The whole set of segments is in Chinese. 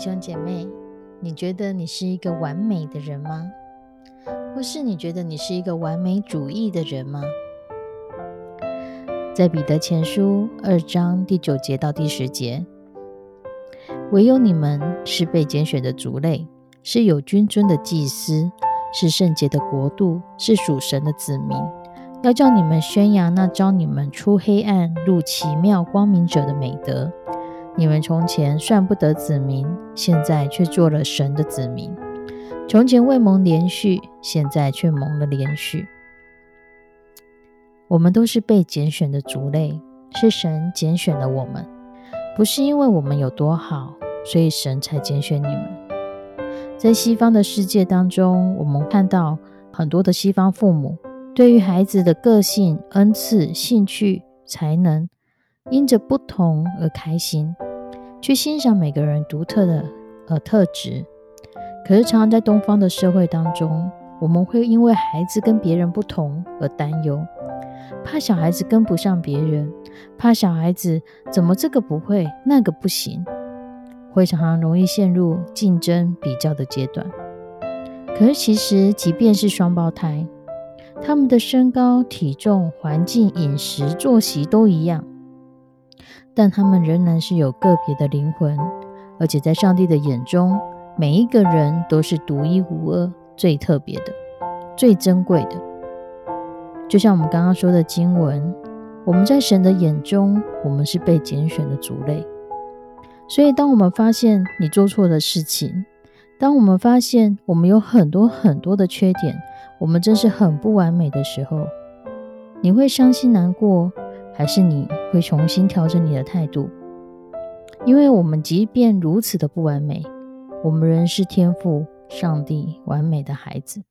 兄姐妹，你觉得你是一个完美的人吗？或是你觉得你是一个完美主义的人吗？在彼得前书二章第九节到第十节，唯有你们是被拣选的族类，是有君尊的祭司，是圣洁的国度，是属神的子民，要叫你们宣扬那招你们出黑暗入奇妙光明者的美德。你们从前算不得子民，现在却做了神的子民；从前未蒙连续，现在却蒙了连续。我们都是被拣选的族类，是神拣选了我们，不是因为我们有多好，所以神才拣选你们。在西方的世界当中，我们看到很多的西方父母对于孩子的个性、恩赐、兴趣、才能。因着不同而开心，去欣赏每个人独特的呃特质。可是，常常在东方的社会当中，我们会因为孩子跟别人不同而担忧，怕小孩子跟不上别人，怕小孩子怎么这个不会那个不行，会常常容易陷入竞争比较的阶段。可是，其实即便是双胞胎，他们的身高、体重、环境、饮食、作息都一样。但他们仍然是有个别的灵魂，而且在上帝的眼中，每一个人都是独一无二、最特别的、最珍贵的。就像我们刚刚说的经文，我们在神的眼中，我们是被拣选的族类。所以，当我们发现你做错的事情，当我们发现我们有很多很多的缺点，我们真是很不完美的时候，你会伤心难过。还是你会重新调整你的态度，因为我们即便如此的不完美，我们仍是天赋上帝完美的孩子。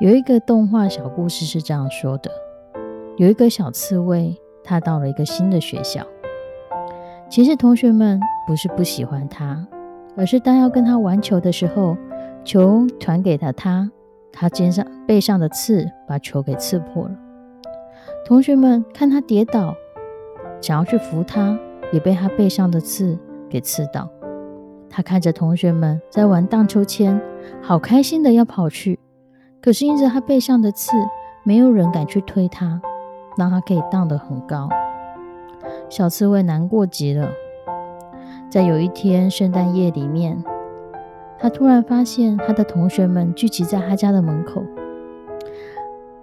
有一个动画小故事是这样说的：有一个小刺猬，他到了一个新的学校。其实同学们不是不喜欢他，而是当要跟他玩球的时候，球传给了他，他肩上背上的刺把球给刺破了。同学们看他跌倒，想要去扶他，也被他背上的刺给刺到。他看着同学们在玩荡秋千，好开心的要跑去，可是因着他背上的刺，没有人敢去推他，让他可以荡得很高。小刺猬难过极了。在有一天圣诞夜里面，他突然发现他的同学们聚集在他家的门口。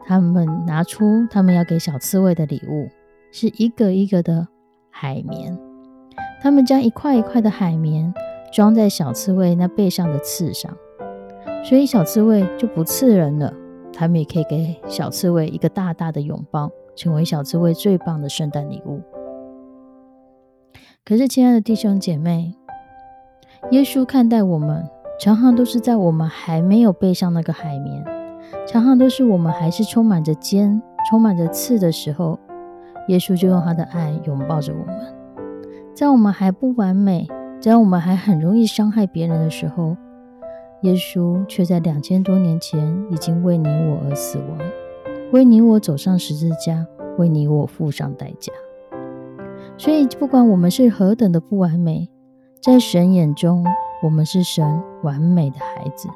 他们拿出他们要给小刺猬的礼物，是一个一个的海绵。他们将一块一块的海绵装在小刺猬那背上的刺上，所以小刺猬就不刺人了。他们也可以给小刺猬一个大大的拥抱，成为小刺猬最棒的圣诞礼物。可是，亲爱的弟兄姐妹，耶稣看待我们，常常都是在我们还没有背上那个海绵。常常都是我们还是充满着尖、充满着刺的时候，耶稣就用他的爱拥抱着我们。在我们还不完美，在我们还很容易伤害别人的时候，耶稣却在两千多年前已经为你我而死亡，为你我走上十字架，为你我付上代价。所以，不管我们是何等的不完美，在神眼中，我们是神完美的孩子。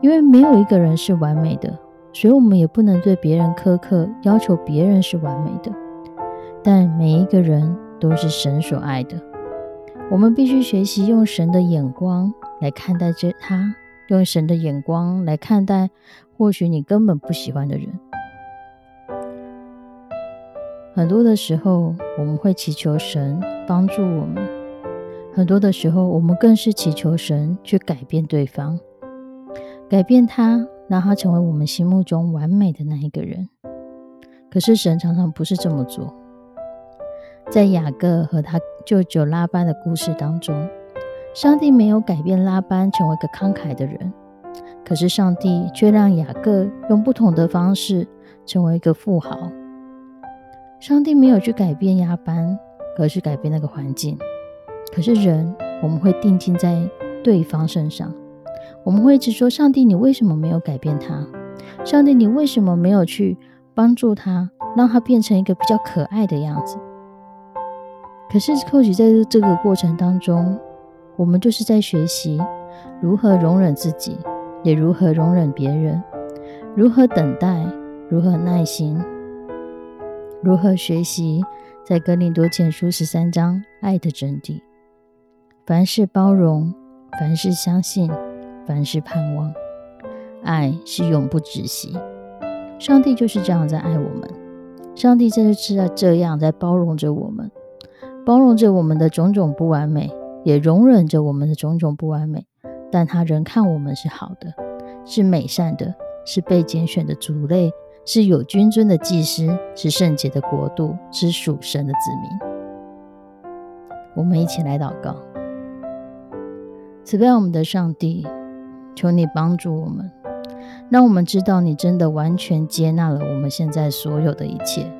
因为没有一个人是完美的，所以我们也不能对别人苛刻，要求别人是完美的。但每一个人都是神所爱的，我们必须学习用神的眼光来看待这他，用神的眼光来看待或许你根本不喜欢的人。很多的时候，我们会祈求神帮助我们；很多的时候，我们更是祈求神去改变对方，改变他，让他成为我们心目中完美的那一个人。可是神常常不是这么做。在雅各和他舅舅拉班的故事当中，上帝没有改变拉班成为一个慷慨的人，可是上帝却让雅各用不同的方式成为一个富豪。上帝没有去改变亚班，而是改变那个环境。可是人，我们会定睛在对方身上，我们会一直说：“上帝，你为什么没有改变他？上帝，你为什么没有去帮助他，让他变成一个比较可爱的样子？”可是，或许在这个过程当中，我们就是在学习如何容忍自己，也如何容忍别人，如何等待，如何耐心。如何学习在哥林多前书十三章爱的真谛？凡事包容，凡事相信，凡事盼望。爱是永不止息。上帝就是这样在爱我们，上帝就是在这样在包容着我们，包容着我们的种种不完美，也容忍着我们的种种不完美。但他仍看我们是好的，是美善的，是被拣选的族类。是有君尊的祭司，是圣洁的国度，是属神的子民。我们一起来祷告：慈悲我们的上帝，求你帮助我们，让我们知道你真的完全接纳了我们现在所有的一切，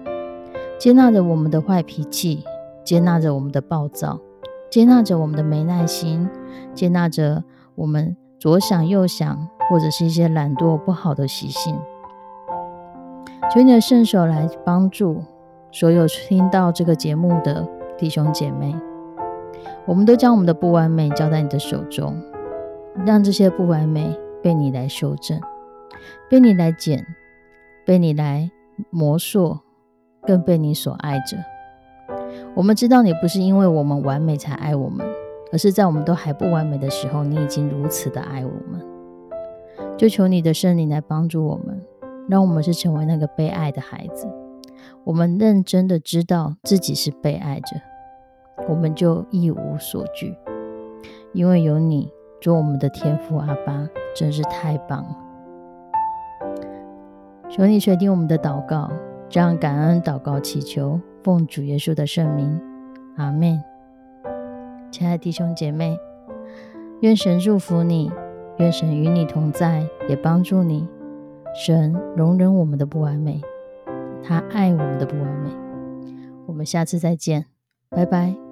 接纳着我们的坏脾气，接纳着我们的暴躁，接纳着我们的没耐心，接纳着我们左想右想，或者是一些懒惰不好的习性。求你的圣手来帮助所有听到这个节目的弟兄姐妹，我们都将我们的不完美交在你的手中，让这些不完美被你来修正，被你来剪，被你来磨塑，更被你所爱着。我们知道你不是因为我们完美才爱我们，而是在我们都还不完美的时候，你已经如此的爱我们。就求你的圣灵来帮助我们。让我们是成为那个被爱的孩子，我们认真的知道自己是被爱着，我们就一无所惧，因为有你做我们的天父阿爸，真是太棒了。求你垂听我们的祷告，这样感恩祷告祈求，奉主耶稣的圣名，阿门。亲爱的弟兄姐妹，愿神祝福你，愿神与你同在，也帮助你。神容忍我们的不完美，他爱我们的不完美。我们下次再见，拜拜。